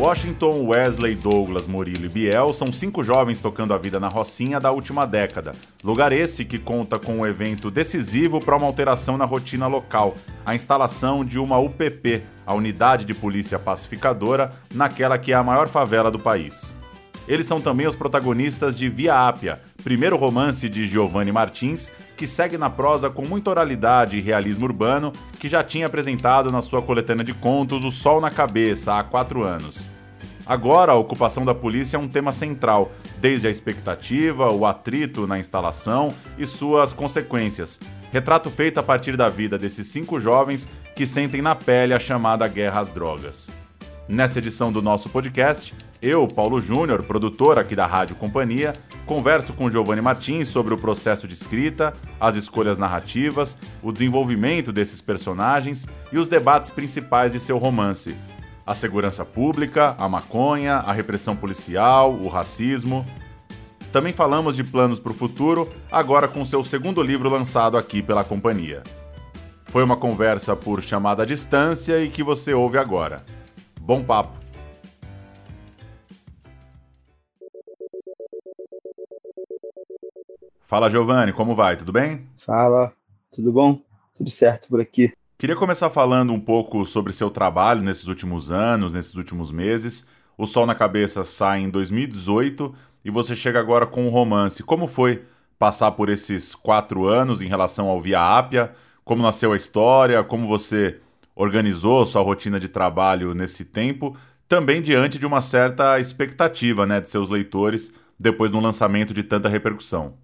Washington, Wesley, Douglas, Murilo e Biel são cinco jovens tocando a vida na Rocinha da última década. Lugar esse que conta com um evento decisivo para uma alteração na rotina local, a instalação de uma UPP, a Unidade de Polícia Pacificadora, naquela que é a maior favela do país. Eles são também os protagonistas de Via Ápia, primeiro romance de Giovanni Martins, que segue na prosa com muita oralidade e realismo urbano, que já tinha apresentado na sua coletânea de contos O Sol na Cabeça há quatro anos. Agora, a ocupação da polícia é um tema central, desde a expectativa, o atrito na instalação e suas consequências. Retrato feito a partir da vida desses cinco jovens que sentem na pele a chamada guerra às drogas. Nessa edição do nosso podcast, eu, Paulo Júnior, produtor aqui da Rádio Companhia, converso com Giovanni Martins sobre o processo de escrita, as escolhas narrativas, o desenvolvimento desses personagens e os debates principais de seu romance. A segurança pública, a maconha, a repressão policial, o racismo. Também falamos de planos para o futuro, agora com seu segundo livro lançado aqui pela companhia. Foi uma conversa por chamada à distância e que você ouve agora. Bom papo! Fala, Giovanni, como vai? Tudo bem? Fala, tudo bom? Tudo certo por aqui. Queria começar falando um pouco sobre seu trabalho nesses últimos anos, nesses últimos meses. O Sol na Cabeça sai em 2018 e você chega agora com um romance. Como foi passar por esses quatro anos em relação ao Via Ápia? Como nasceu a história? Como você organizou sua rotina de trabalho nesse tempo? Também diante de uma certa expectativa né, de seus leitores depois do lançamento de tanta repercussão.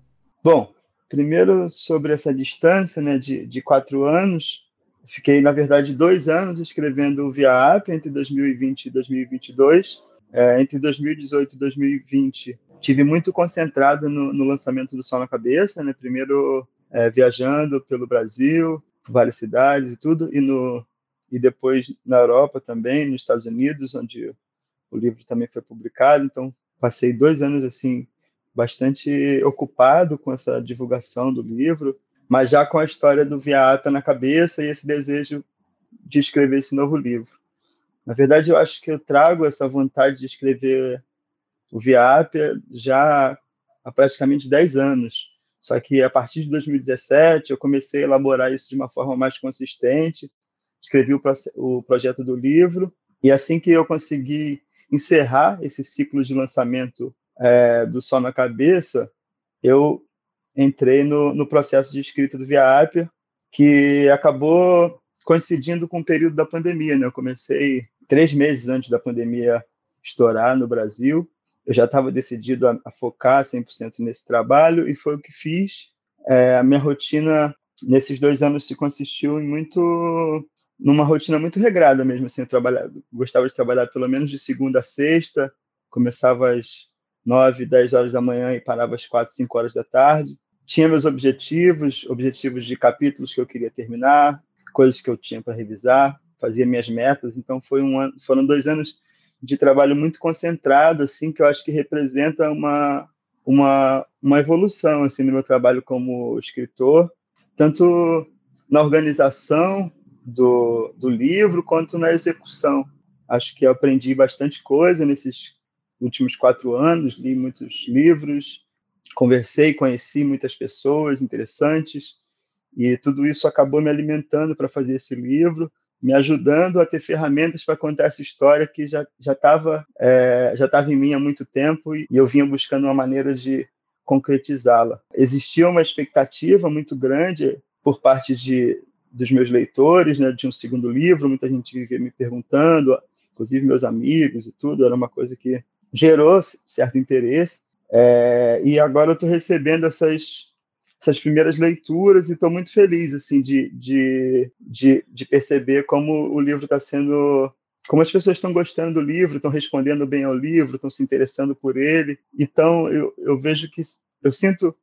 Bom, primeiro sobre essa distância né, de, de quatro anos, fiquei, na verdade, dois anos escrevendo o Via App entre 2020 e 2022. É, entre 2018 e 2020, tive muito concentrado no, no, lançamento do Sol na Cabeça, né? primeiro é, viajando pelo Brasil, várias cidades e tudo, e, no, e depois na Europa também, nos Estados Unidos, onde o livro também foi publicado. Então, passei dois anos assim bastante ocupado com essa divulgação do livro, mas já com a história do Viata na cabeça e esse desejo de escrever esse novo livro. Na verdade, eu acho que eu trago essa vontade de escrever o Viata já há praticamente 10 anos. Só que a partir de 2017 eu comecei a elaborar isso de uma forma mais consistente, escrevi o, o projeto do livro, e assim que eu consegui encerrar esse ciclo de lançamento é, do Sol na Cabeça, eu entrei no, no processo de escrita do Via Apia, que acabou coincidindo com o período da pandemia. Né? Eu comecei três meses antes da pandemia estourar no Brasil. Eu já estava decidido a, a, focar 100% nesse trabalho e foi o que fiz. É, a minha rotina nesses dois anos se consistiu em muito numa rotina muito regrada mesmo assim eu gostava de trabalhar pelo menos de segunda a sexta começava às 9, 10 horas da manhã e parava às 4, 5 horas da tarde. Tinha meus objetivos, objetivos de capítulos que eu queria terminar, coisas que eu tinha para revisar, fazia minhas metas. Então foi um ano, foram dois anos de trabalho muito concentrado, assim, que eu acho que representa uma uma, uma evolução assim no meu trabalho como escritor, tanto na organização do, do livro quanto na execução. Acho que eu aprendi bastante coisa nesses últimos quatro anos, li muitos livros, conversei, conheci muitas pessoas interessantes, e tudo isso acabou me alimentando para fazer esse livro, me ajudando a ter ferramentas para contar essa história que já já estava é, já estava em mim há muito tempo e eu vinha buscando uma maneira de concretizá-la. Existia uma expectativa muito grande por parte de dos meus leitores, né, de um segundo livro, muita gente vivia me perguntando, inclusive meus amigos e tudo, era uma coisa que gerou certo interesse. É, e agora eu estou recebendo essas, essas primeiras leituras e estou muito feliz assim de, de, de, de perceber como o livro está sendo como as pessoas estão gostando do livro, estão respondendo bem ao livro, estão se interessando por ele. Então, eu, eu vejo que, eu sinto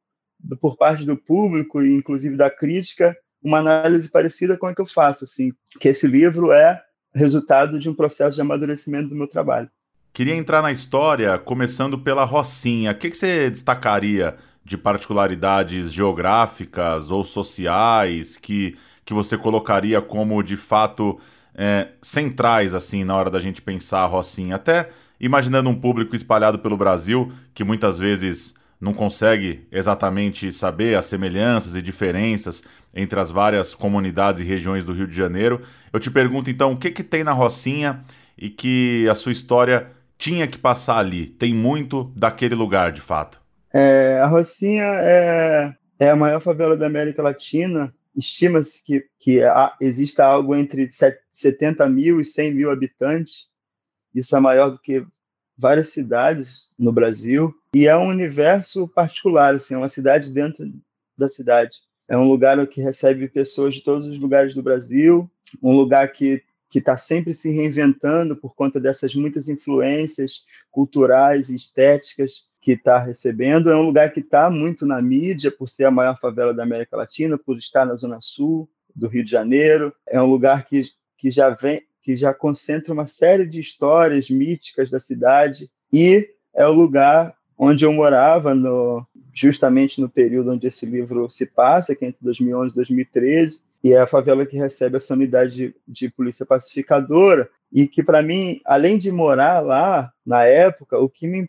por parte do público e inclusive da crítica, uma análise parecida com a que eu faço, assim, que esse livro é resultado de um processo de amadurecimento do meu trabalho. Queria entrar na história começando pela Rocinha. O que, que você destacaria de particularidades geográficas ou sociais que, que você colocaria como de fato é, centrais assim na hora da gente pensar a Rocinha, até imaginando um público espalhado pelo Brasil que muitas vezes não consegue exatamente saber as semelhanças e diferenças entre as várias comunidades e regiões do Rio de Janeiro. Eu te pergunto então, o que, que tem na Rocinha e que a sua história tinha que passar ali? Tem muito daquele lugar, de fato. É, a Rocinha é, é a maior favela da América Latina. Estima-se que, que há, exista algo entre 70 mil e 100 mil habitantes. Isso é maior do que várias cidades no Brasil e é um universo particular, assim, é uma cidade dentro da cidade. É um lugar que recebe pessoas de todos os lugares do Brasil, um lugar que que está sempre se reinventando por conta dessas muitas influências culturais e estéticas que está recebendo. É um lugar que está muito na mídia por ser a maior favela da América Latina, por estar na zona sul do Rio de Janeiro. É um lugar que, que já vem que já concentra uma série de histórias míticas da cidade e é o lugar onde eu morava no, justamente no período onde esse livro se passa, que é entre 2011 e 2013, e é a favela que recebe essa unidade de, de polícia pacificadora, e que para mim, além de morar lá na época, o que me,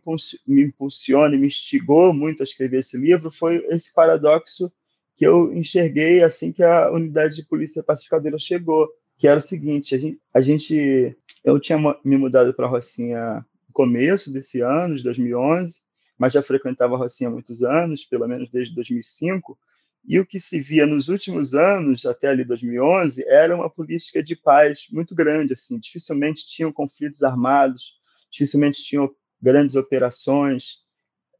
impulsiona e me instigou muito a escrever esse livro foi esse paradoxo que eu enxerguei assim que a unidade de polícia pacificadora chegou, que era o seguinte: a gente, a gente eu tinha me mudado para Rocinha no começo desse ano, de 2011, mas já frequentava a Rocinha há muitos anos, pelo menos desde 2005. E o que se via nos últimos anos, até ali 2011, era uma política de paz muito grande. Assim, dificilmente tinham conflitos armados, dificilmente tinham grandes operações,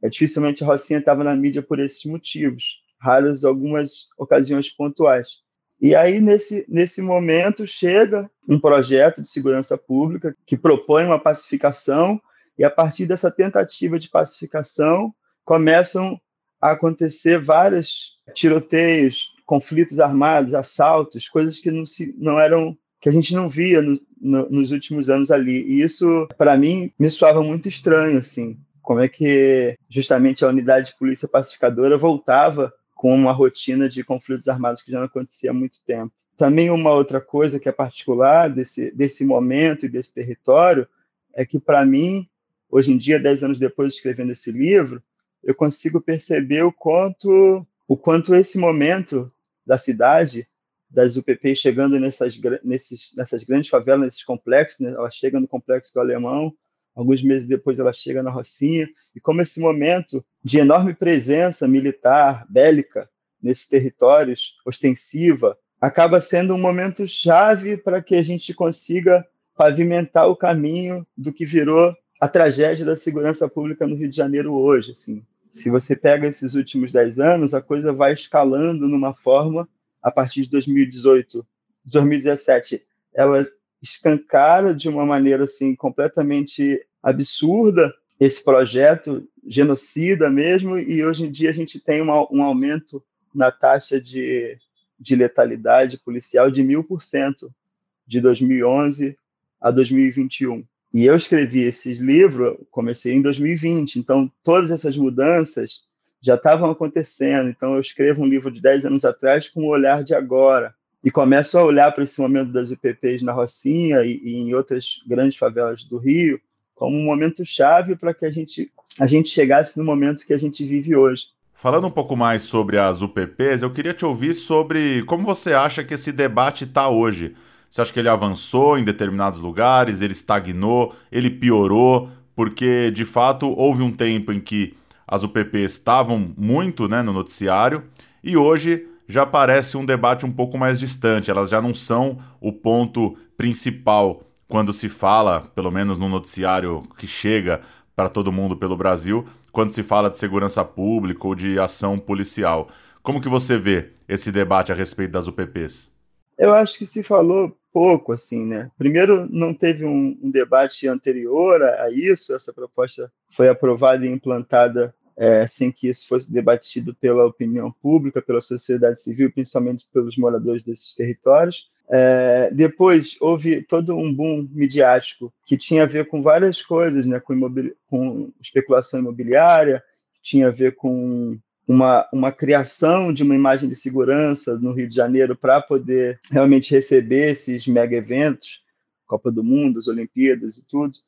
é, dificilmente a Rocinha estava na mídia por esses motivos, raras algumas ocasiões pontuais. E aí, nesse, nesse momento, chega um projeto de segurança pública que propõe uma pacificação, e a partir dessa tentativa de pacificação, começam a acontecer vários tiroteios, conflitos armados, assaltos, coisas que não, se, não eram que a gente não via no, no, nos últimos anos ali. E isso, para mim, me soava muito estranho, assim. Como é que justamente a unidade de polícia pacificadora voltava com uma rotina de conflitos armados que já não acontecia há muito tempo. Também uma outra coisa que é particular desse, desse momento e desse território é que, para mim, hoje em dia, dez anos depois de escrevendo esse livro, eu consigo perceber o quanto, o quanto esse momento da cidade, das UPP chegando nessas, nesses, nessas grandes favelas, nesses complexos, né? ela chega no complexo do Alemão, Alguns meses depois ela chega na Rocinha, e como esse momento de enorme presença militar, bélica, nesses territórios, ostensiva, acaba sendo um momento chave para que a gente consiga pavimentar o caminho do que virou a tragédia da segurança pública no Rio de Janeiro hoje. Assim. Se você pega esses últimos dez anos, a coisa vai escalando numa forma, a partir de 2018, 2017, ela escancara de uma maneira assim completamente absurda esse projeto genocida mesmo e hoje em dia a gente tem uma, um aumento na taxa de, de letalidade policial de mil por cento de 2011 a 2021. E eu escrevi esses livros, comecei em 2020, então todas essas mudanças já estavam acontecendo. Então eu escrevo um livro de 10 anos atrás com o olhar de agora e começo a olhar para esse momento das UPPs na Rocinha e, e, em outras grandes favelas do Rio como um momento chave para que a gente, a gente chegasse no momento que a gente vive hoje. Falando um pouco mais sobre as UPPs, eu queria te ouvir sobre como você acha que esse debate está hoje. Você acha que ele avançou em determinados lugares, ele estagnou, ele piorou? Porque, de fato, houve um tempo em que as UPPs estavam muito né, no noticiário e hoje já parece um debate um pouco mais distante, elas já não são o ponto principal quando se fala, pelo menos no noticiário que chega para todo mundo pelo Brasil, quando se fala de segurança pública ou de ação policial. Como que você vê esse debate a respeito das UPPs? Eu acho que se falou pouco, assim, né? Primeiro, não teve um, um debate anterior a, a, isso, essa proposta foi aprovada e implantada é, sem que isso fosse debatido pela opinião pública, pela sociedade civil, principalmente pelos moradores desses territórios. É, depois houve todo um boom midiático que tinha a ver com várias coisas, né, com, com especulação imobiliária, tinha a ver com uma, uma criação de uma imagem de segurança no Rio de Janeiro para poder realmente receber esses mega eventos, Copa do Mundo, as Olimpíadas e tudo.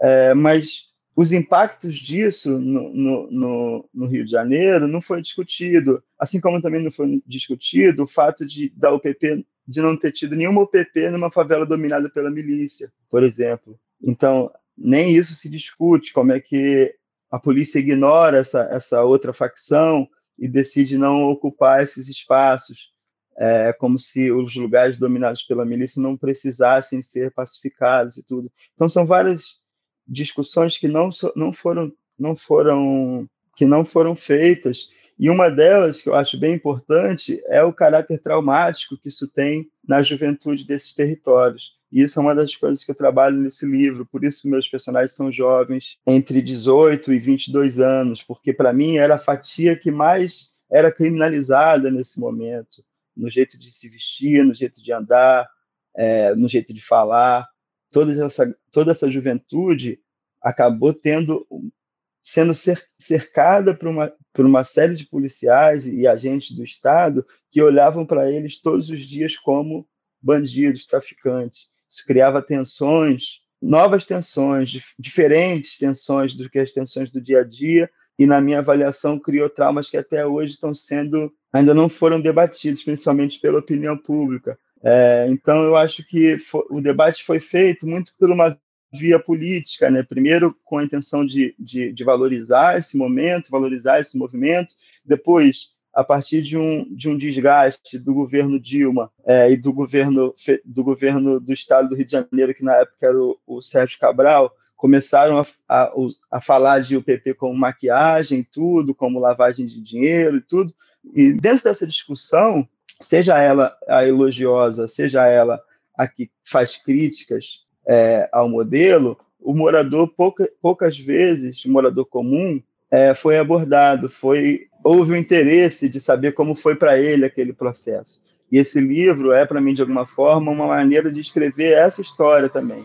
É, mas os impactos disso no, no, no, no, Rio de Janeiro não foi discutido, assim como também não foi discutido o fato de da UPP de não ter tido nenhuma UPP numa favela dominada pela milícia, por exemplo. Então, nem isso se discute, como é que a polícia ignora essa, essa outra facção e decide não ocupar esses espaços, é, como se os lugares dominados pela milícia não precisassem ser pacificados e tudo. Então, são várias discussões que não, não foram não foram que não foram feitas e uma delas que eu acho bem importante é o caráter traumático que isso tem na juventude desses territórios. E isso é uma das coisas que eu trabalho nesse livro, por isso meus personagens são jovens, entre 18 e 22 anos, porque para mim era a fatia que mais era criminalizada nesse momento, no jeito de se vestir, no jeito de andar, é, no jeito de falar toda essa, toda essa juventude acabou tendo sendo cercada por uma, por uma série de policiais e agentes do Estado que olhavam para eles todos os dias como bandidos, traficantes. Isso criava tensões, novas tensões, diferentes tensões do que as tensões do dia a dia, e na minha avaliação criou traumas que até hoje estão sendo, ainda não foram debatidos, principalmente pela opinião pública. É, então, eu acho que o debate foi feito muito por uma via política, né? primeiro com a intenção de, de, de, valorizar esse momento, valorizar esse movimento, depois, a partir de um, de um desgaste do governo Dilma é, e do governo, do governo do estado do Rio de Janeiro, que na época era o, o Sérgio Cabral, começaram a, a, a, falar de UPP como maquiagem, tudo, como lavagem de dinheiro e tudo. E dentro dessa discussão, seja ela a elogiosa, seja ela a que faz críticas é, ao modelo, o morador pouca, poucas vezes, o morador comum, é, foi abordado, foi houve o interesse de saber como foi para ele aquele processo. E esse livro é para mim de alguma forma uma maneira de escrever essa história também.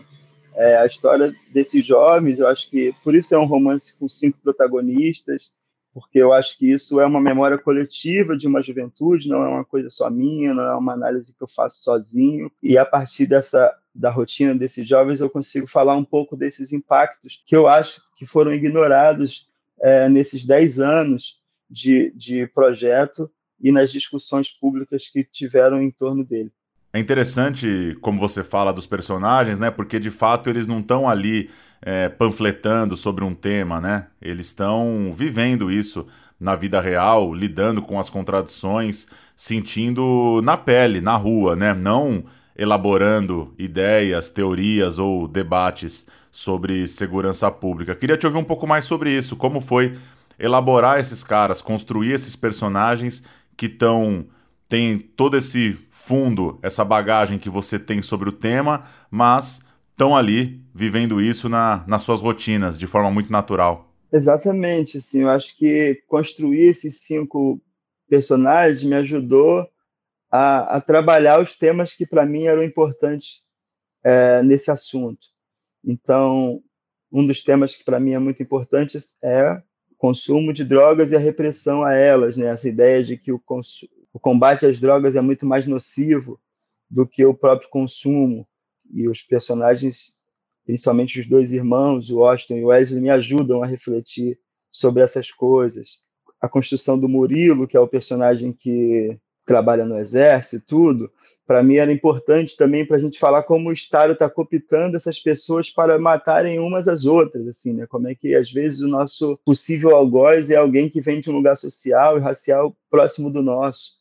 É, a história desses jovens, eu acho que por isso é um romance com cinco protagonistas, porque eu acho que isso é uma memória coletiva de uma juventude, não é uma coisa só minha, não é uma análise que eu faço sozinho. E a partir dessa da rotina desses jovens, eu consigo falar um pouco desses impactos que eu acho que foram ignorados é, nesses 10 anos de, de projeto e nas discussões públicas que tiveram em torno dele. É interessante como você fala dos personagens, né? Porque de fato eles não estão ali é, panfletando sobre um tema, né? Eles estão vivendo isso na vida real, lidando com as contradições, sentindo na pele, na rua, né? Não elaborando ideias, teorias ou debates sobre segurança pública. Queria te ouvir um pouco mais sobre isso. Como foi elaborar esses caras, construir esses personagens que estão tem todo esse fundo, essa bagagem que você tem sobre o tema, mas estão ali vivendo isso na, nas suas rotinas de forma muito natural. Exatamente, assim, eu acho que construir esses cinco personagens me ajudou a, a trabalhar os temas que para mim eram importantes é, nesse assunto. Então, um dos temas que para mim é muito importante é consumo de drogas e a repressão a elas, né? Essa ideia de que o, o combate às drogas é muito mais nocivo do que o próprio consumo e os personagens, principalmente os dois irmãos, o Austin e o Wesley, me ajudam a refletir sobre essas coisas. A construção do Murilo, que é o personagem que trabalha no exército e tudo, para mim era importante também para a gente falar como o Estado está cooptando essas pessoas para matarem umas às outras, assim, né? Como é que às vezes o nosso possível algoz é alguém que vem de um lugar social e racial próximo do nosso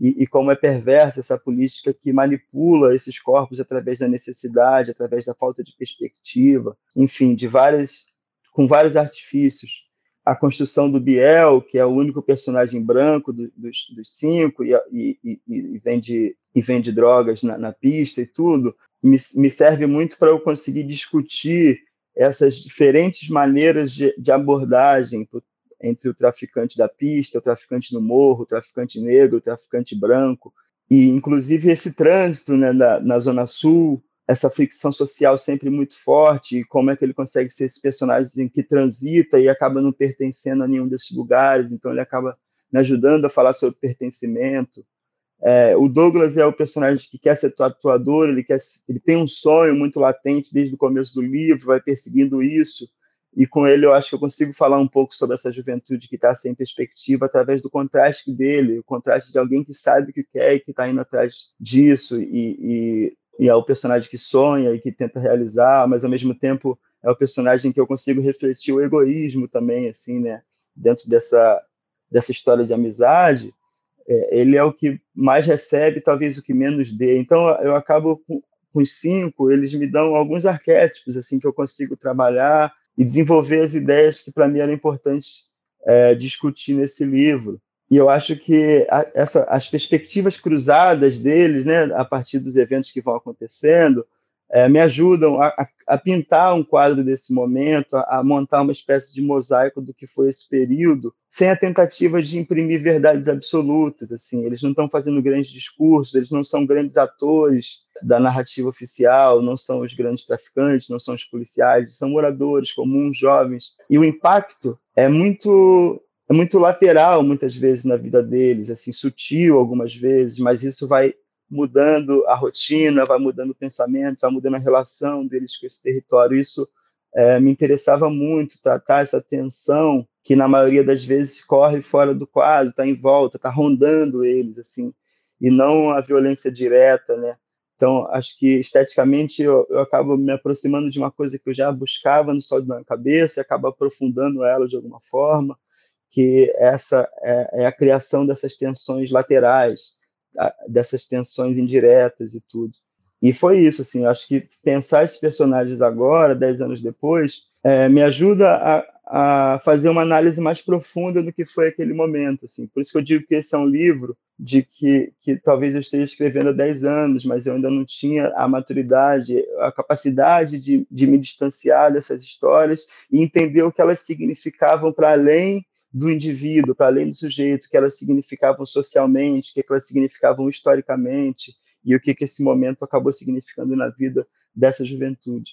e, e, como é perversa essa política que manipula esses corpos através da necessidade, através da falta de perspectiva, enfim, de várias, com vários artifícios. A construção do Biel, que é o único personagem branco do, dos, dos, cinco e, e, e, vende, e vende drogas na, na pista e tudo, me, me serve muito para eu conseguir discutir essas diferentes maneiras de, de abordagem entre o traficante da pista, o traficante no morro, o traficante negro, o traficante branco, e inclusive esse trânsito né, na, na Zona Sul, essa fricção social sempre muito forte, e como é que ele consegue ser esse personagem que transita e acaba não pertencendo a nenhum desses lugares, então ele acaba me ajudando a falar sobre pertencimento. É, o Douglas é o personagem que quer ser tatuador, ele, quer, ele tem um sonho muito latente desde o começo do livro, vai perseguindo isso, e com ele eu acho que eu consigo falar um pouco sobre essa juventude que está sem perspectiva através do contraste dele, o contraste de alguém que sabe o que quer e que está indo atrás disso, e, e, e é o personagem que sonha e que tenta realizar, mas ao mesmo tempo é o personagem que eu consigo refletir o egoísmo também, assim, né, dentro dessa, dessa história de amizade, é, ele é o que mais recebe, talvez o que menos dê. Então, eu acabo com, com os cinco, eles me dão alguns arquétipos assim que eu consigo trabalhar e desenvolver as ideias que para mim eram importantes é, discutir nesse livro. E eu acho que a, essa, as perspectivas cruzadas deles, né, a partir dos eventos que vão acontecendo, é, me ajudam a, a, pintar um quadro desse momento, a, a, montar uma espécie de mosaico do que foi esse período, sem a tentativa de imprimir verdades absolutas. Assim, eles não estão fazendo grandes discursos, eles não são grandes atores da narrativa oficial, não são os grandes traficantes, não são os policiais, são moradores comuns, jovens. E o impacto é muito é muito lateral muitas vezes na vida deles, assim sutil algumas vezes, mas isso vai mudando a rotina, vai mudando o pensamento, vai mudando a relação deles com esse território. Isso é, me interessava muito, tratar essa tensão que na maioria das vezes corre fora do quadro, está em volta, está rondando eles, assim, e não a violência direta, né? Então, acho que esteticamente eu, eu acabo me aproximando de uma coisa que eu já buscava no Sol da Cabeça, e acabo aprofundando ela de alguma forma, que essa é, é a criação dessas tensões laterais, dessas tensões indiretas e tudo. E foi isso, assim, acho que pensar esses personagens agora, dez anos depois, é, me ajuda a, a, fazer uma análise mais profunda do que foi aquele momento, assim. Por isso que eu digo que esse é um livro de que, que talvez eu esteja escrevendo há dez anos, mas eu ainda não tinha a maturidade, a capacidade de, de me distanciar dessas histórias e entender o que elas significavam para além do indivíduo, para além do sujeito, que elas significavam socialmente, que elas significavam historicamente e o que, que esse momento acabou significando na vida dessa juventude.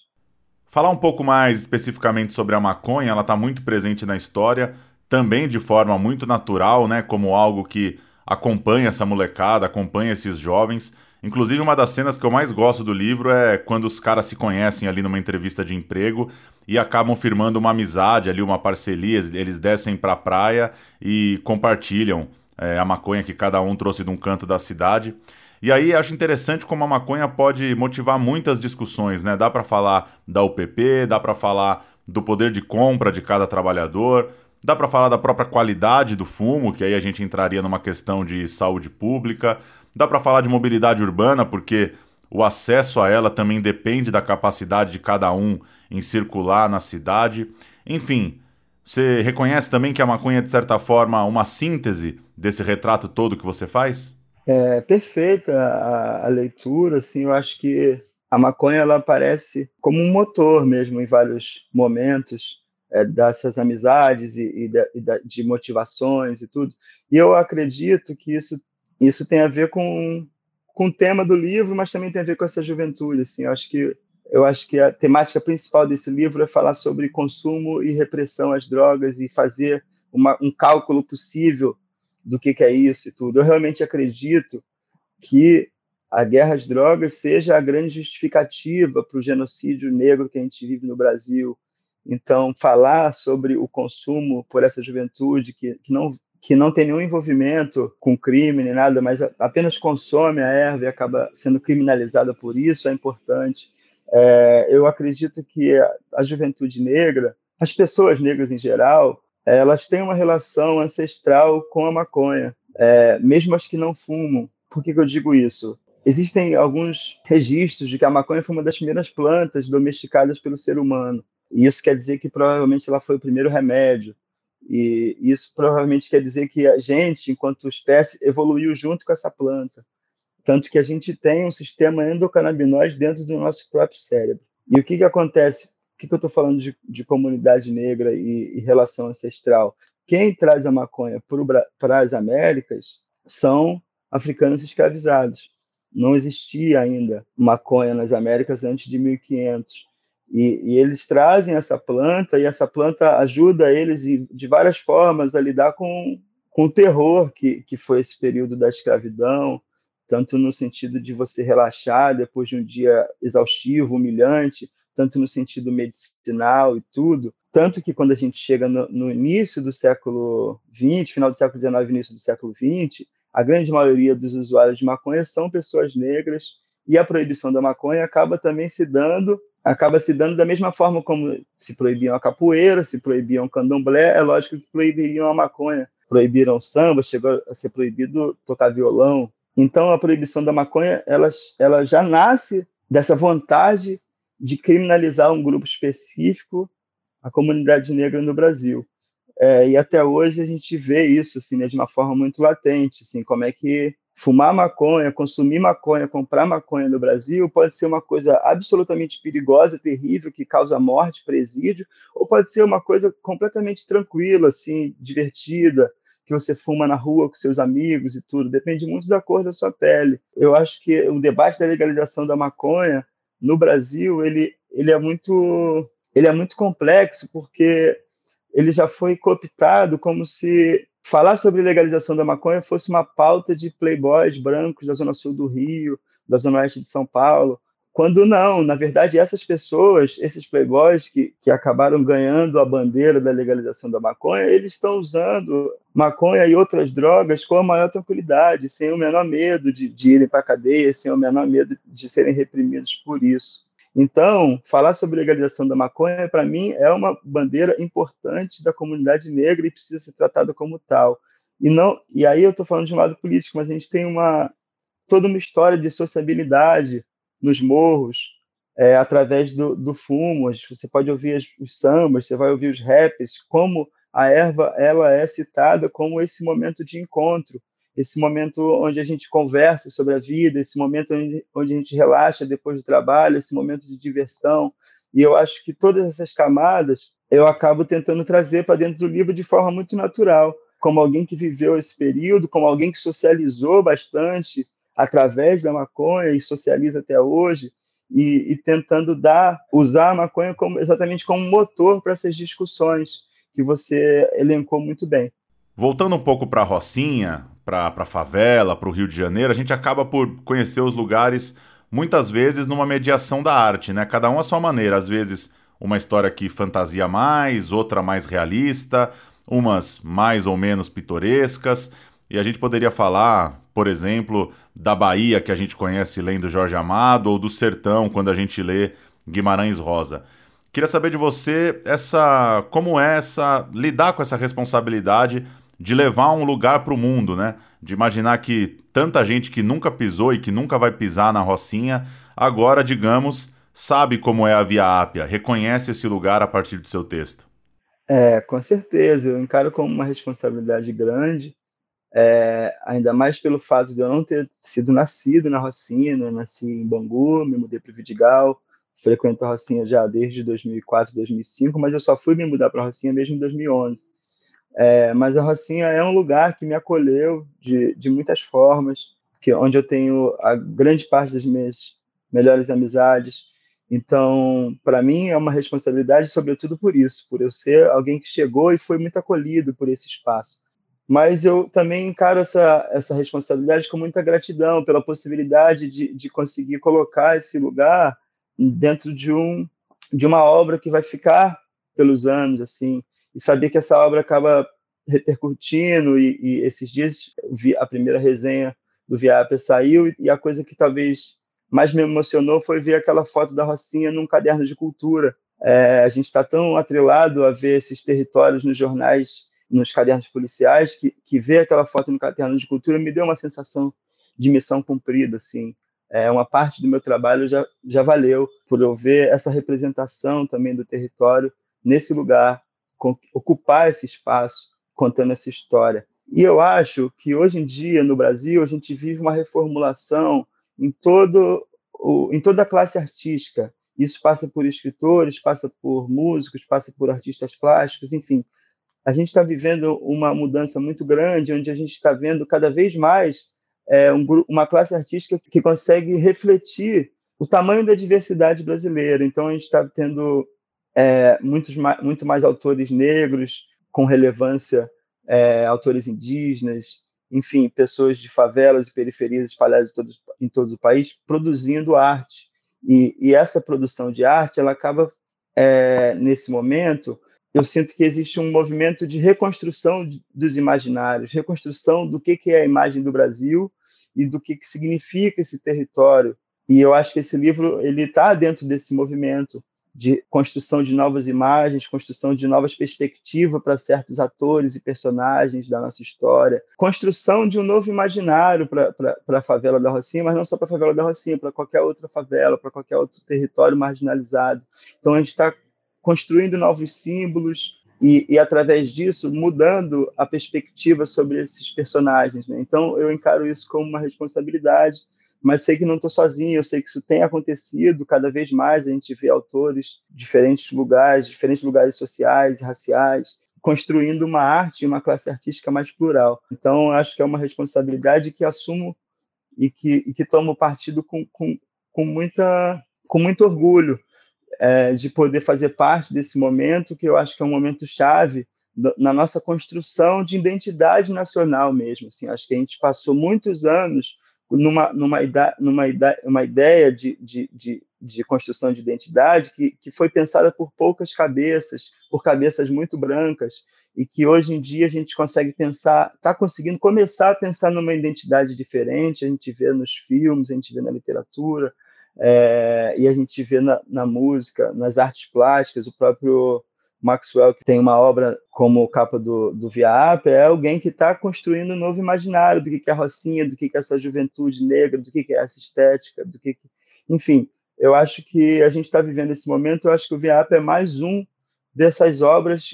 Falar um pouco mais especificamente sobre a maconha, ela está muito presente na história, também de forma muito natural, né, como algo que acompanha essa molecada, acompanha esses jovens. Inclusive, uma das cenas que eu mais gosto do livro é quando os caras se conhecem ali numa entrevista de emprego e acabam firmando uma amizade ali, uma parceria. Eles descem pra praia e compartilham é, a maconha que cada um trouxe de um canto da cidade. E aí acho interessante como a maconha pode motivar muitas discussões, né? Dá para falar da UPP, dá para falar do poder de compra de cada trabalhador, dá para falar da própria qualidade do fumo, que aí a gente entraria numa questão de saúde pública, Dá para falar de mobilidade urbana porque o acesso a ela também depende da capacidade de cada um em circular na cidade. Enfim, você reconhece também que a maconha é, de certa forma, uma síntese desse retrato todo que você faz? É perfeita a, a leitura, assim, eu acho que a maconha ela aparece como um motor mesmo em vários momentos é, dessas amizades e, e, e de motivações e tudo. E eu acredito que isso isso tem a ver com, com o tema do livro, mas também tem a ver com essa juventude. Assim, eu acho que eu acho que a temática principal desse livro é falar sobre consumo e repressão às drogas e fazer uma, um cálculo possível do que, que é isso e tudo. Eu realmente acredito que a guerra às drogas seja a grande justificativa para o genocídio negro que a gente vive no Brasil. Então, falar sobre o consumo por essa juventude que, que não que não tem nenhum envolvimento com crime nem nada, mas apenas consome a erva e acaba sendo criminalizada por isso, é importante. É, eu acredito que a, juventude negra, as pessoas negras em geral, elas têm uma relação ancestral com a maconha, é, mesmo as que não fumam. Por que, que eu digo isso? Existem alguns registros de que a maconha foi uma das primeiras plantas domesticadas pelo ser humano. E isso quer dizer que provavelmente ela foi o primeiro remédio, e isso provavelmente quer dizer que a gente, enquanto espécie, evoluiu junto com essa planta. Tanto que a gente tem um sistema endocannabinoide dentro do nosso próprio cérebro. E o que, que acontece? O que, que eu estou falando de, de, comunidade negra e, e, relação ancestral? Quem traz a maconha para as Américas são africanos escravizados. Não existia ainda maconha nas Américas antes de 1500. E, e, eles trazem essa planta e essa planta ajuda eles de várias formas a lidar com, com o terror que, que foi esse período da escravidão, tanto no sentido de você relaxar depois de um dia exaustivo, humilhante, tanto no sentido medicinal e tudo. Tanto que quando a gente chega no, no início do século XX, final do século XIX, início do século XX, a grande maioria dos usuários de maconha são pessoas negras e a proibição da maconha acaba também se dando acaba se dando da mesma forma como se proibiam a capoeira, se proibiam o candomblé, é lógico que proibiriam a maconha, proibiram o samba, chegou a ser proibido tocar violão. Então a proibição da maconha, ela, ela já nasce dessa vontade de criminalizar um grupo específico, a comunidade negra no Brasil. É, e até hoje a gente vê isso assim, né, de uma forma muito latente, assim, como é que fumar maconha, consumir maconha, comprar maconha no Brasil pode ser uma coisa absolutamente perigosa, terrível, que causa morte, presídio, ou pode ser uma coisa completamente tranquila, assim, divertida, que você fuma na rua com seus amigos e tudo. Depende muito da cor da sua pele. Eu acho que o debate da legalização da maconha no Brasil ele, ele é muito ele é muito complexo porque ele já foi cooptado como se falar sobre legalização da maconha fosse uma pauta de playboys brancos da zona sul do Rio, da zona oeste de São Paulo, quando não, na verdade, essas pessoas, esses playboys que, que acabaram ganhando a bandeira da legalização da maconha, eles estão usando maconha e outras drogas com a maior tranquilidade, sem o menor medo de, de irem para a cadeia, sem o menor medo de serem reprimidos por isso. Então, falar sobre legalização da maconha, para mim, é uma bandeira importante da comunidade negra e precisa ser tratada como tal. E não, e aí eu estou falando de um lado político, mas a gente tem uma toda uma história de sociabilidade nos morros, é, através do, do fumo. Você pode ouvir as, os sambas, você vai ouvir os rappers, como a erva ela é citada como esse momento de encontro esse momento onde a gente conversa sobre a vida, esse momento onde, onde a gente relaxa depois do trabalho, esse momento de diversão. E eu acho que todas essas camadas eu acabo tentando trazer para dentro do livro de forma muito natural, como alguém que viveu esse período, como alguém que socializou bastante através da maconha e socializa até hoje, e, e tentando dar, usar a maconha como, exatamente como motor para essas discussões que você elencou muito bem. Voltando um pouco para a Rocinha, para a favela, para o Rio de Janeiro, a gente acaba por conhecer os lugares muitas vezes numa mediação da arte, né? Cada um à sua maneira. Às vezes uma história que fantasia mais, outra mais realista, umas mais ou menos pitorescas. E a gente poderia falar, por exemplo, da Bahia que a gente conhece lendo Jorge Amado, ou do Sertão quando a gente lê Guimarães Rosa. Queria saber de você essa, como é essa lidar com essa responsabilidade de levar um lugar para o mundo, né? De imaginar que tanta gente que nunca pisou e que nunca vai pisar na Rocinha, agora, digamos, sabe como é a Via Ápia, reconhece esse lugar a partir do seu texto. É, com certeza. Eu encaro como uma responsabilidade grande, é, ainda mais pelo fato de eu não ter sido nascido na Rocinha, né? nasci em Bangu, me mudei para Vidigal, frequento a Rocinha já desde 2004, 2005, mas eu só fui me mudar para a Rocinha mesmo em 2011. É, mas a Rocinha é um lugar que me acolheu de, de muitas formas, que onde eu tenho a grande parte das minhas melhores amizades. Então, para mim é uma responsabilidade, sobretudo por isso, por eu ser alguém que chegou e foi muito acolhido por esse espaço. Mas eu também encaro essa, essa responsabilidade com muita gratidão pela possibilidade de, de conseguir colocar esse lugar dentro de um de uma obra que vai ficar pelos anos assim e saber que essa obra acaba repercutindo e, e esses dias vi a primeira resenha do Viapa saiu e, a coisa que talvez mais me emocionou foi ver aquela foto da Rocinha num caderno de cultura. É, a gente está tão atrelado a ver esses territórios nos jornais, nos cadernos policiais, que, que ver aquela foto no caderno de cultura me deu uma sensação de missão cumprida, assim. É, uma parte do meu trabalho já, já valeu por eu ver essa representação também do território nesse lugar ocupar esse espaço contando essa história. E eu acho que hoje em dia no Brasil a gente vive uma reformulação em todo o, em toda a classe artística. Isso passa por escritores, passa por músicos, passa por artistas plásticos, enfim. A gente está vivendo uma mudança muito grande, onde a gente está vendo cada vez mais é, um, uma classe artística que consegue refletir o tamanho da diversidade brasileira. Então, a gente está tendo é, muitos, muito mais autores negros com relevância é, autores indígenas, enfim, pessoas de favelas e periferias espalhadas em todo, em todo o país produzindo arte. E, e essa produção de arte, ela acaba, é, nesse momento, eu sinto que existe um movimento de reconstrução dos imaginários, reconstrução do que, que é a imagem do Brasil e do que, que significa esse território. E eu acho que esse livro ele está dentro desse movimento de construção de novas imagens, construção de novas perspectivas para certos atores e personagens da nossa história, construção de um novo imaginário para a favela da Rocinha, mas não só para a favela da Rocinha, para qualquer outra favela, para qualquer outro território marginalizado. Então a gente está construindo novos símbolos e, e, através disso mudando a perspectiva sobre esses personagens. Né? Então eu encaro isso como uma responsabilidade, mas sei que não estou sozinho. Eu sei que isso tem acontecido cada vez mais. A gente vê autores de diferentes lugares, diferentes lugares sociais, raciais, construindo uma arte, uma classe artística mais plural. Então acho que é uma responsabilidade que assumo e que, e que tomo partido com, com, com muita com muito orgulho é, de poder fazer parte desse momento, que eu acho que é um momento chave na nossa construção de identidade nacional mesmo. Assim, acho que a gente passou muitos anos numa, numa, numa uma ideia de, de, de, de, construção de identidade que, que foi pensada por poucas cabeças, por cabeças muito brancas, e que hoje em dia a gente consegue pensar, está conseguindo começar a pensar numa identidade diferente, a gente vê nos filmes, a gente vê na literatura, é, e a gente vê na, na, música, nas artes plásticas, o próprio Maxwell, que tem uma obra como capa do, do Via Apia, é alguém que está construindo um novo imaginário do que, que é a Rocinha, do que, que é essa juventude negra, do que, que é essa estética, do que, que... Enfim, eu acho que a gente está vivendo esse momento, eu acho que o Via Apia é mais um dessas obras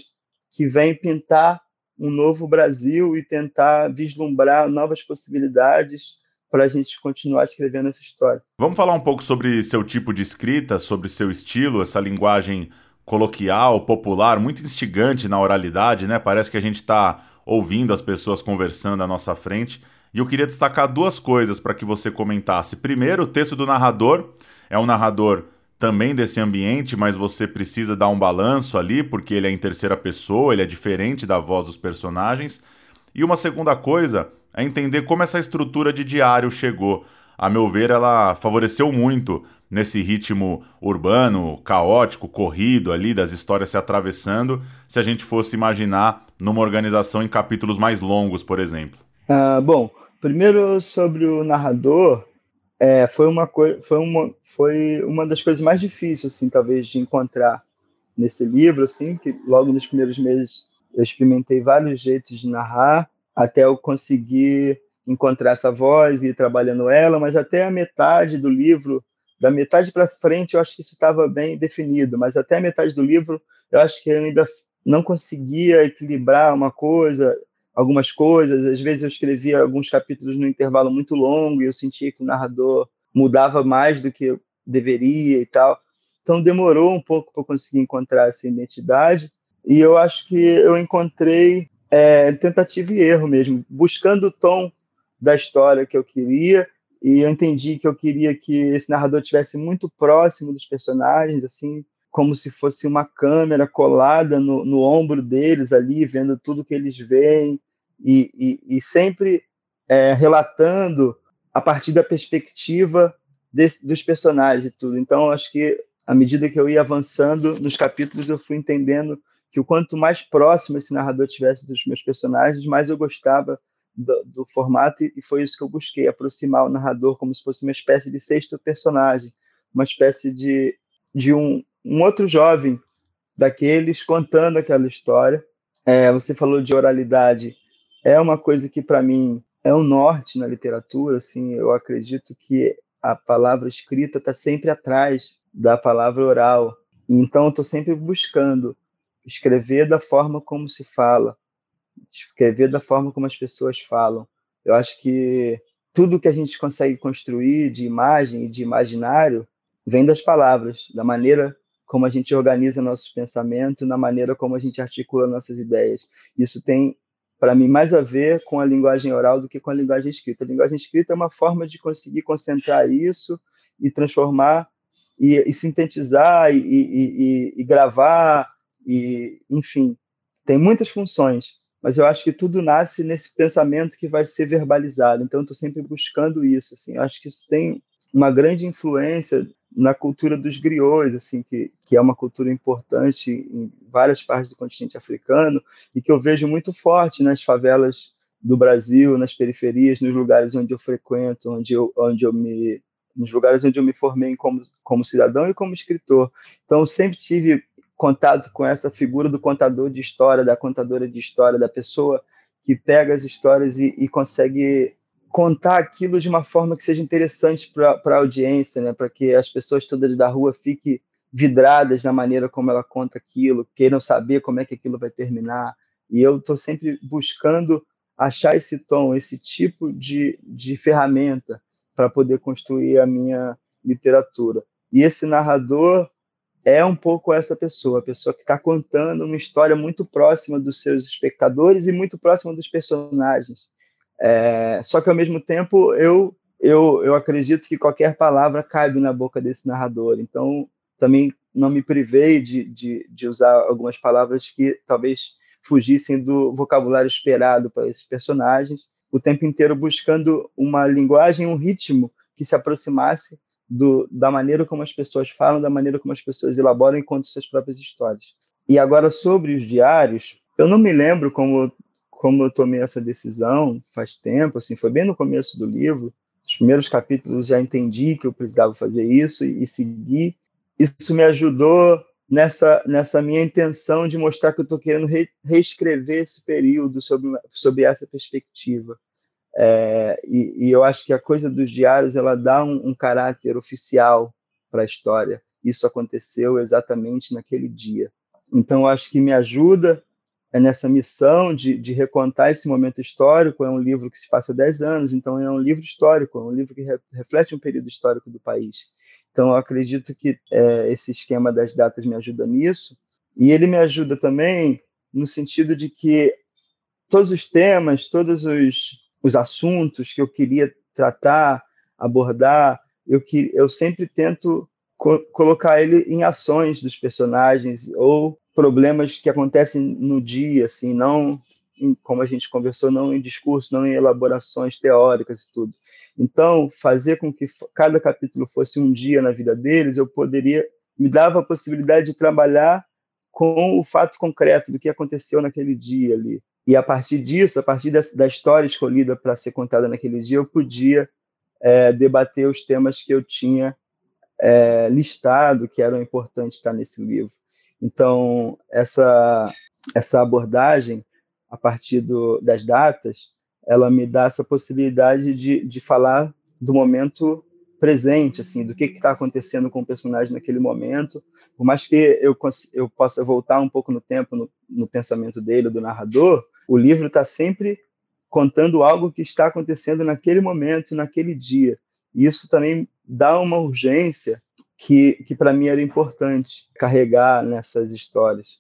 que vem pintar um novo Brasil e tentar vislumbrar novas possibilidades para a gente continuar escrevendo essa história. Vamos falar um pouco sobre seu tipo de escrita, sobre seu estilo, essa linguagem coloquial, popular, muito instigante na oralidade, né? Parece que a gente está ouvindo as pessoas conversando à nossa frente. E eu queria destacar duas coisas para que você comentasse. Primeiro, o texto do narrador é um narrador também desse ambiente, mas você precisa dar um balanço ali, porque ele é em terceira pessoa, ele é diferente da voz dos personagens. E uma segunda coisa é entender como essa estrutura de diário chegou. A meu ver, ela favoreceu muito nesse ritmo urbano, caótico, corrido ali, das histórias se atravessando, se a gente fosse imaginar numa organização em capítulos mais longos, por exemplo. Ah, bom, primeiro sobre o narrador, é, foi, uma foi, uma, foi uma das coisas mais difíceis, assim, talvez, de encontrar nesse livro, assim, que logo nos primeiros meses eu experimentei vários jeitos de narrar, até eu conseguir encontrar essa voz e ir trabalhando ela, mas até a metade do livro, da metade para frente, eu acho que isso estava bem definido, mas até a metade do livro, eu acho que eu ainda não conseguia equilibrar uma coisa, algumas coisas. Às vezes eu escrevia alguns capítulos no intervalo muito longo e eu sentia que o narrador mudava mais do que deveria e tal. Então demorou um pouco para conseguir encontrar essa identidade. E eu acho que eu encontrei é, tentativa e erro mesmo, buscando o tom da história que eu queria e eu entendi que eu queria que esse narrador tivesse muito próximo dos personagens, assim, como se fosse uma câmera colada no, no ombro deles ali, vendo tudo que eles veem e, e, e sempre é, relatando a partir da perspectiva desse, dos personagens e tudo. Então, acho que à medida que eu ia avançando nos capítulos, eu fui entendendo que o quanto mais próximo esse narrador tivesse dos meus personagens, mais eu gostava do, do, formato e foi isso que eu busquei aproximar o narrador como se fosse uma espécie de sexto personagem, uma espécie de, de um, um outro jovem daqueles contando aquela história. É, você falou de oralidade, é uma coisa que para mim é um norte na literatura. Assim, eu acredito que a palavra escrita está sempre atrás da palavra oral. Então, estou sempre buscando escrever da forma como se fala, escrever da forma como as pessoas falam. Eu acho que tudo que a gente consegue construir de imagem e de imaginário vem das palavras, da maneira como a gente organiza nossos pensamentos, na maneira como a gente articula nossas ideias. Isso tem, para mim, mais a ver com a linguagem oral do que com a linguagem escrita. A linguagem escrita é uma forma de conseguir concentrar isso e transformar e, e sintetizar e, e, e gravar e, enfim, tem muitas funções. Mas eu acho que tudo nasce nesse pensamento que vai ser verbalizado. Então, estou sempre buscando isso. Assim, eu acho que isso tem uma grande influência na cultura dos griots, assim, que, que é uma cultura importante em várias partes do continente africano e que eu vejo muito forte nas favelas do Brasil, nas periferias, nos lugares onde eu frequento, onde eu, onde eu me nos lugares onde eu me formei como, como cidadão e como escritor. Então, sempre tive contato com essa figura do contador de história, da contadora de história, da pessoa que pega as histórias e, e consegue contar aquilo de uma forma que seja interessante para a audiência, né? para que as pessoas todas da rua fiquem vidradas na maneira como ela conta aquilo, queiram saber como é que aquilo vai terminar. E eu estou sempre buscando achar esse tom, esse tipo de, de ferramenta para poder construir a minha literatura. E esse narrador é um pouco essa pessoa, a pessoa que está contando uma história muito próxima dos seus espectadores e muito próxima dos personagens. É, só que ao mesmo tempo eu, eu eu acredito que qualquer palavra cabe na boca desse narrador. Então também não me privei de, de, de usar algumas palavras que talvez fugissem do vocabulário esperado para esses personagens, o tempo inteiro buscando uma linguagem, um ritmo que se aproximasse do, da maneira como as pessoas falam, da maneira como as pessoas elaboram e contam suas próprias histórias. E agora sobre os diários, eu não me lembro como como eu tomei essa decisão faz tempo, assim, foi bem no começo do livro. Os primeiros capítulos já entendi que eu precisava fazer isso e, e seguir. Isso me ajudou nessa nessa minha intenção de mostrar que eu estou querendo re, reescrever esse período sob sob essa perspectiva. É, e, e, eu acho que a coisa dos diários ela dá um, um caráter oficial para a história. Isso aconteceu exatamente naquele dia. Então, eu acho que me ajuda é nessa missão de, de recontar esse momento histórico. É um livro que se passa 10 anos, então é um livro histórico, é um livro que re, reflete um período histórico do país. Então, eu acredito que é, esse esquema das datas me ajuda nisso. E ele me ajuda também no sentido de que todos os temas, todos os, os assuntos que eu queria tratar, abordar, eu, que, eu sempre tento co colocar ele em ações dos personagens ou problemas que acontecem no dia, assim, não em, como a gente conversou, não em discurso, não em elaborações teóricas e tudo. Então, fazer com que cada capítulo fosse um dia na vida deles, eu poderia me dava a possibilidade de trabalhar com o fato concreto do que aconteceu naquele dia ali. E a partir disso, a partir da, da história escolhida para ser contada naquele dia, eu podia é, debater os temas que eu tinha é, listado, que eram importantes estar nesse livro. Então, essa, essa abordagem, a partir do, das datas, ela me dá essa possibilidade de, de falar do momento presente, assim, do que está acontecendo com o personagem naquele momento. Por mais que eu, eu possa voltar um pouco no tempo, no, no pensamento dele, do narrador, o livro está sempre contando algo que está acontecendo naquele momento, naquele dia. E isso também dá uma urgência que, que para mim era importante carregar nessas histórias.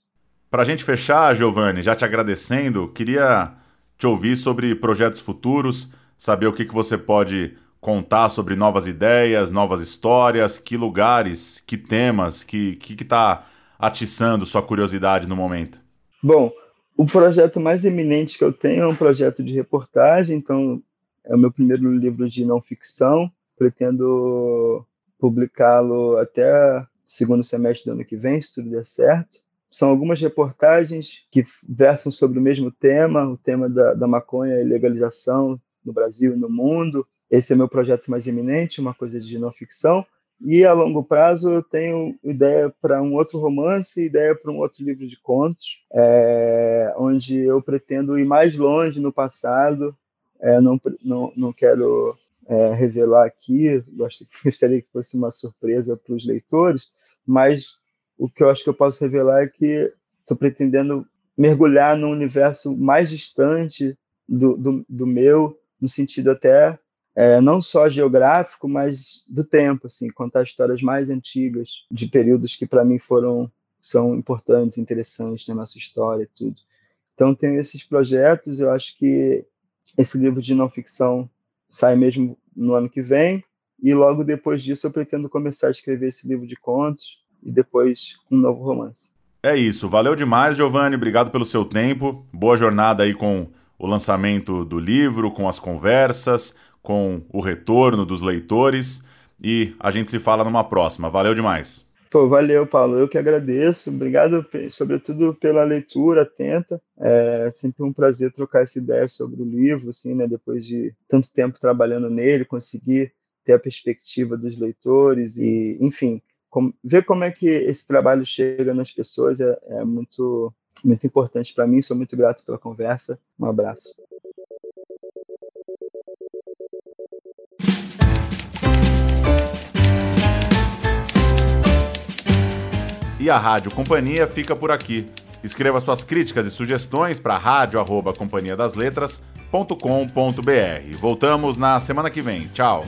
Para a gente fechar, Giovanni, já te agradecendo, queria te ouvir sobre projetos futuros, saber o que, que você pode contar sobre novas ideias, novas histórias, que lugares, que temas, que que está atiçando sua curiosidade no momento. Bom, o projeto mais eminente que eu tenho é um projeto de reportagem, então é o meu primeiro livro de não ficção. Pretendo publicá-lo até segundo semestre do ano que vem, se tudo der certo. São algumas reportagens que versam sobre o mesmo tema, o tema da, da maconha e legalização no Brasil e no mundo. Esse é meu projeto mais iminente, uma coisa de não ficção. E a longo prazo eu tenho ideia para um outro romance, ideia para um outro livro de contos, é, onde eu pretendo ir mais longe no passado. É, não, não, não quero é, revelar aqui, gostaria que fosse uma surpresa para os leitores, mas o que eu acho que eu posso revelar é que estou pretendendo mergulhar num universo mais distante do, do, do meu, no sentido até é, não só geográfico, mas do tempo, assim, contar histórias mais antigas de períodos que para mim foram são importantes, interessantes na nossa história, e tudo. Então tenho esses projetos. Eu acho que esse livro de não ficção sai mesmo no ano que vem, e logo depois disso eu pretendo começar a escrever esse livro de contos e depois um novo romance. É isso, valeu demais, Giovanni, obrigado pelo seu tempo. Boa jornada aí com o lançamento do livro, com as conversas, com o retorno dos leitores e a gente se fala numa próxima. Valeu demais. Pô, valeu, Paulo. Eu que agradeço. Obrigado, sobretudo, pela leitura atenta. É sempre um prazer trocar essa ideia sobre o livro, assim, né? Depois de tanto tempo trabalhando nele, conseguir ter a perspectiva dos leitores e, enfim, com, ver como é que esse trabalho chega nas pessoas é, é muito, muito importante para mim. Sou muito grato pela conversa. Um abraço. E a Rádio Companhia fica por aqui. Escreva suas críticas e sugestões para rádio@companhiadasletras.com.br. Voltamos na semana que vem. Tchau.